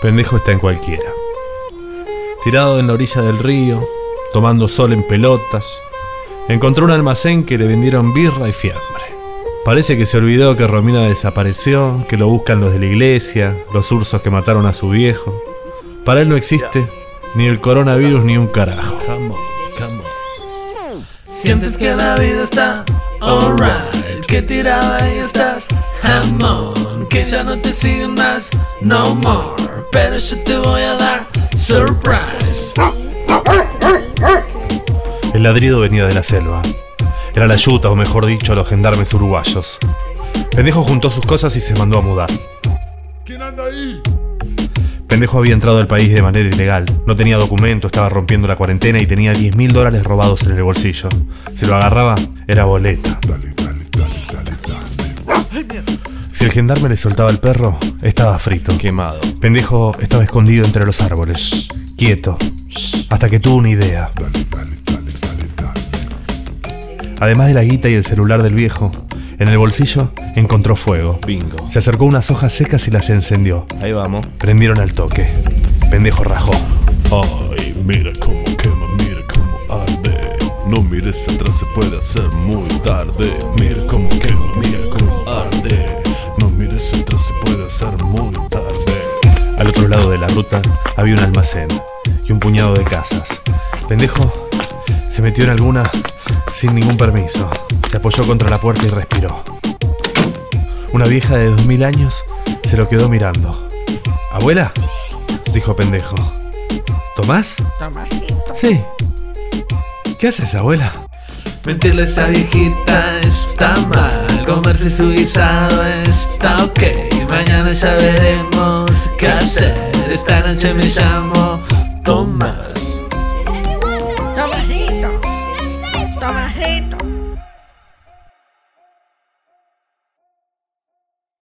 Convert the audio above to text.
Pendejo está en cualquiera. Tirado en la orilla del río, tomando sol en pelotas, encontró un almacén que le vendieron birra y fiambre. Parece que se olvidó que Romina desapareció, que lo buscan los de la iglesia, los ursos que mataron a su viejo. Para él no existe ni el coronavirus ni un carajo. Sientes que la vida está alright, que tirada ahí estás, jamón, que ya no te siguen más, no more, pero yo te voy a dar surprise. El ladrido venía de la selva. Era la yuta, o mejor dicho, los gendarmes uruguayos. Pendejo juntó sus cosas y se mandó a mudar. ¿Quién anda ahí? Pendejo había entrado al país de manera ilegal. No tenía documento, estaba rompiendo la cuarentena y tenía 10 mil dólares robados en el bolsillo. Si lo agarraba, era boleta. Dale, dale, dale, dale, dale. Si el gendarme le soltaba el perro, estaba frito. Quemado. Pendejo estaba escondido entre los árboles, quieto, hasta que tuvo una idea. Además de la guita y el celular del viejo, en el bolsillo encontró fuego. Bingo. Se acercó a unas hojas secas y las encendió. Ahí vamos. Prendieron al toque. Pendejo rajó. Ay, mira cómo quema, mira cómo arde. No mires atrás, se puede hacer muy tarde. Mira ruta había un almacén y un puñado de casas. Pendejo se metió en alguna sin ningún permiso. Se apoyó contra la puerta y respiró. Una vieja de dos mil años se lo quedó mirando. ¿Abuela? dijo pendejo. ¿Tomás? Sí. ¿Qué haces, abuela? Mentirle a esa viejita está mal, comerse su guisado está ok. Mañana ya veremos qué hacer. Esta noche me llamo Tomás.